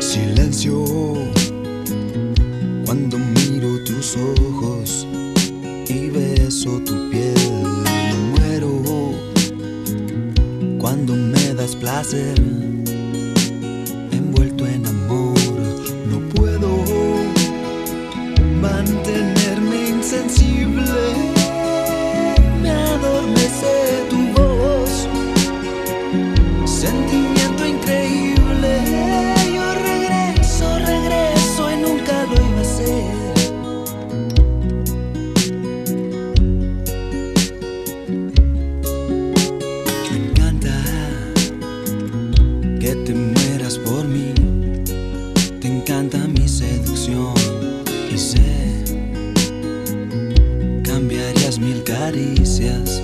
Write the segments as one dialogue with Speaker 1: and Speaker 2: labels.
Speaker 1: Silencio. Cuando miro tus ojos y beso tu piel. Muero. Cuando me das placer ilusión y sé cambiarías mil caricias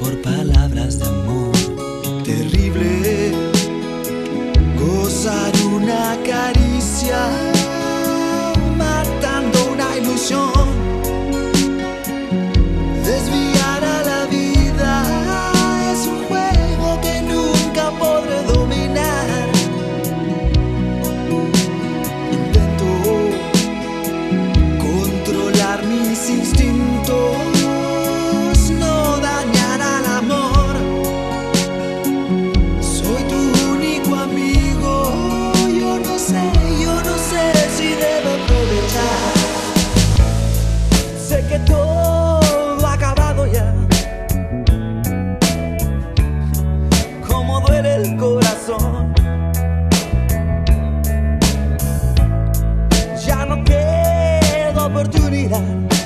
Speaker 1: por palabras de amor. oportunidad.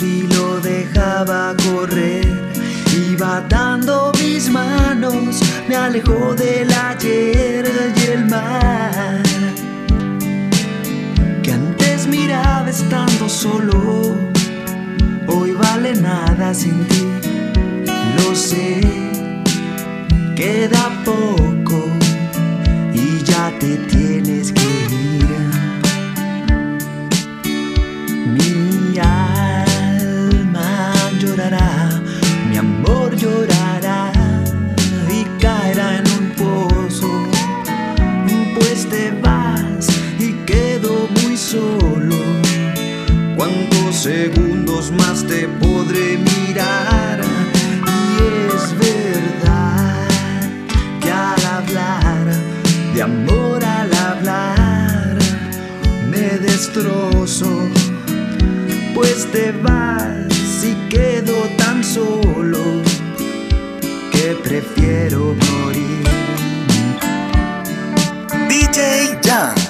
Speaker 1: y lo dejaba correr. Iba dando mis manos, me alejó del ayer y el mar. Que antes miraba estando solo, hoy vale nada sin ti. Lo sé, queda poco te vas y quedo tan solo que prefiero morir. DJ Jan.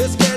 Speaker 2: Let's get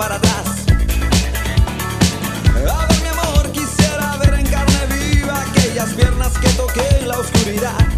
Speaker 1: para atrás. A ver, mi amor, quisiera ver en carne viva aquellas piernas que toqué en la oscuridad.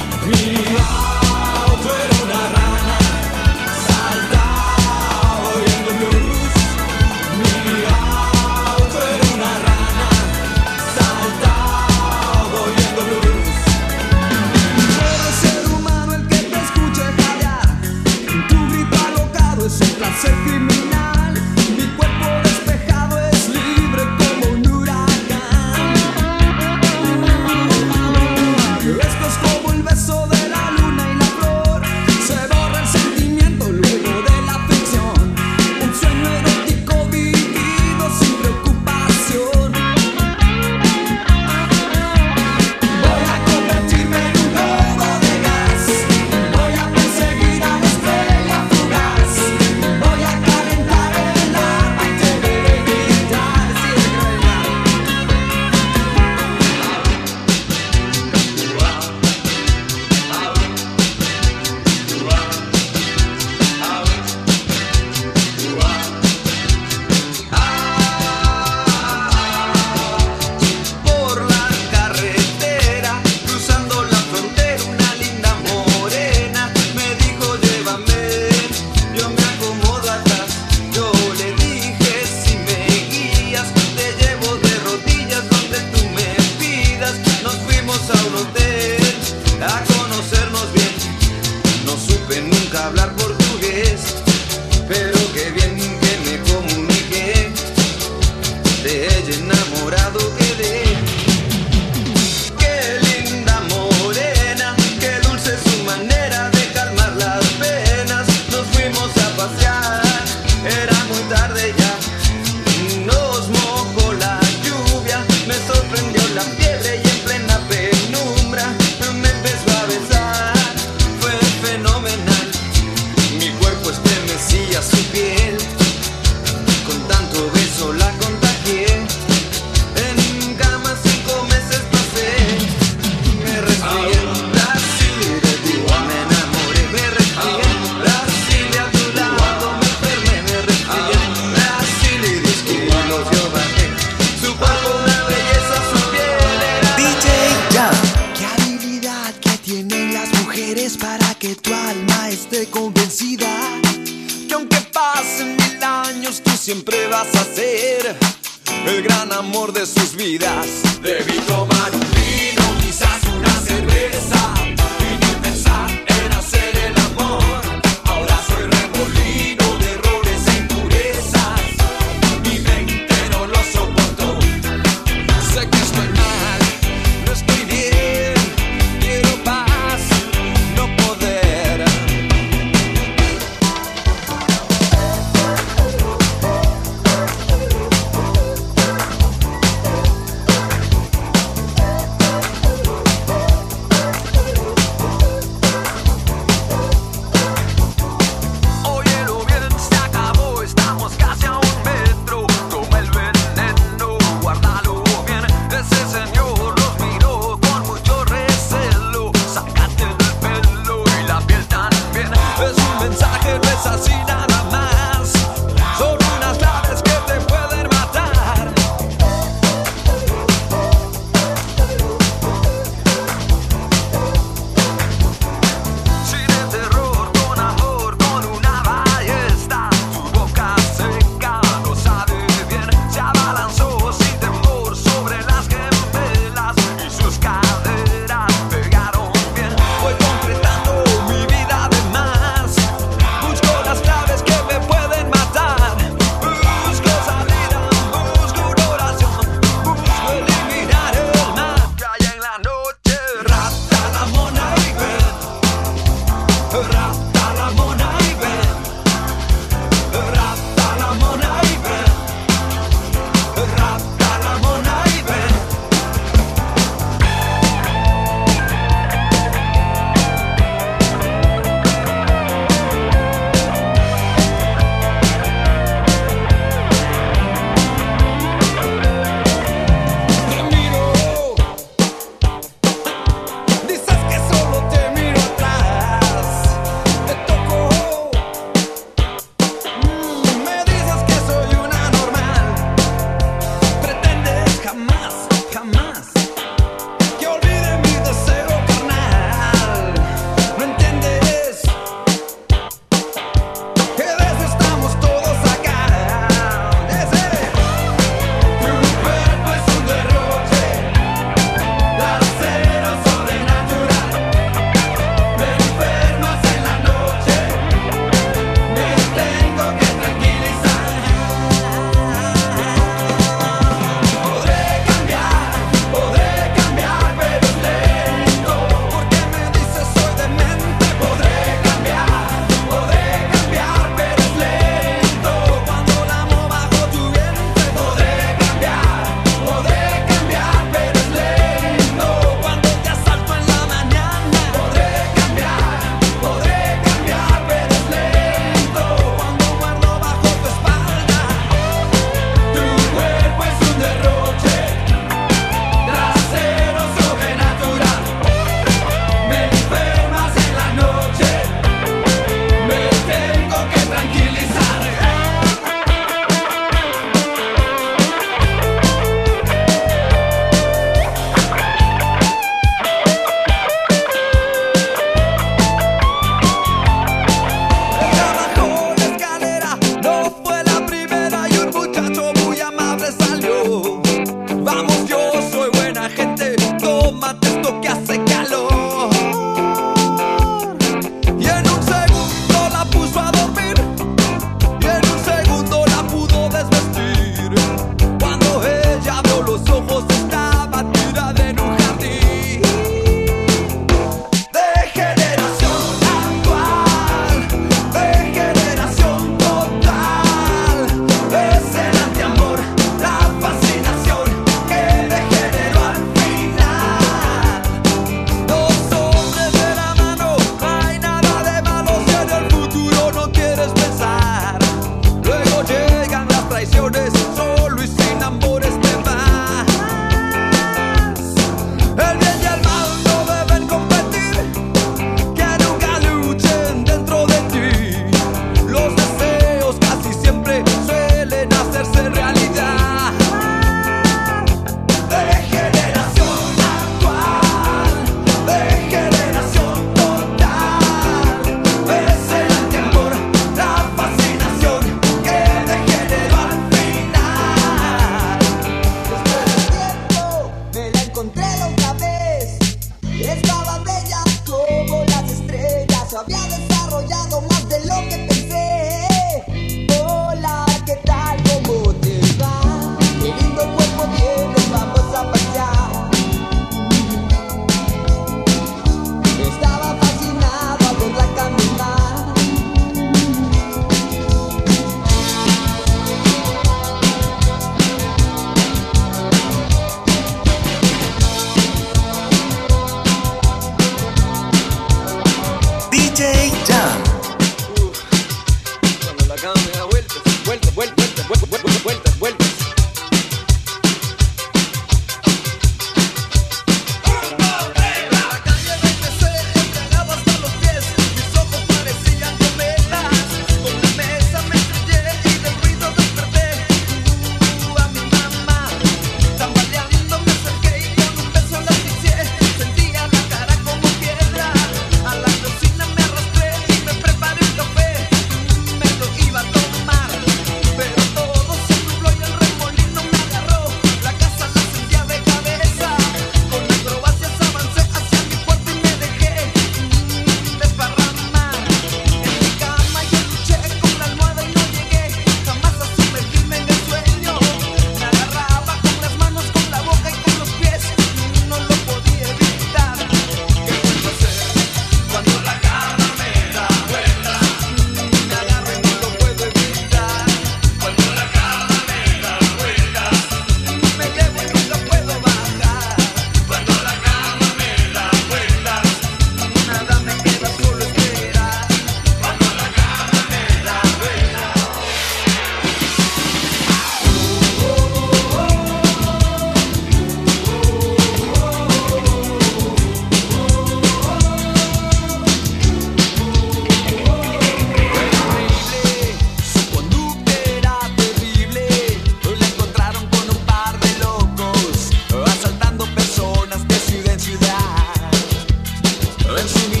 Speaker 1: When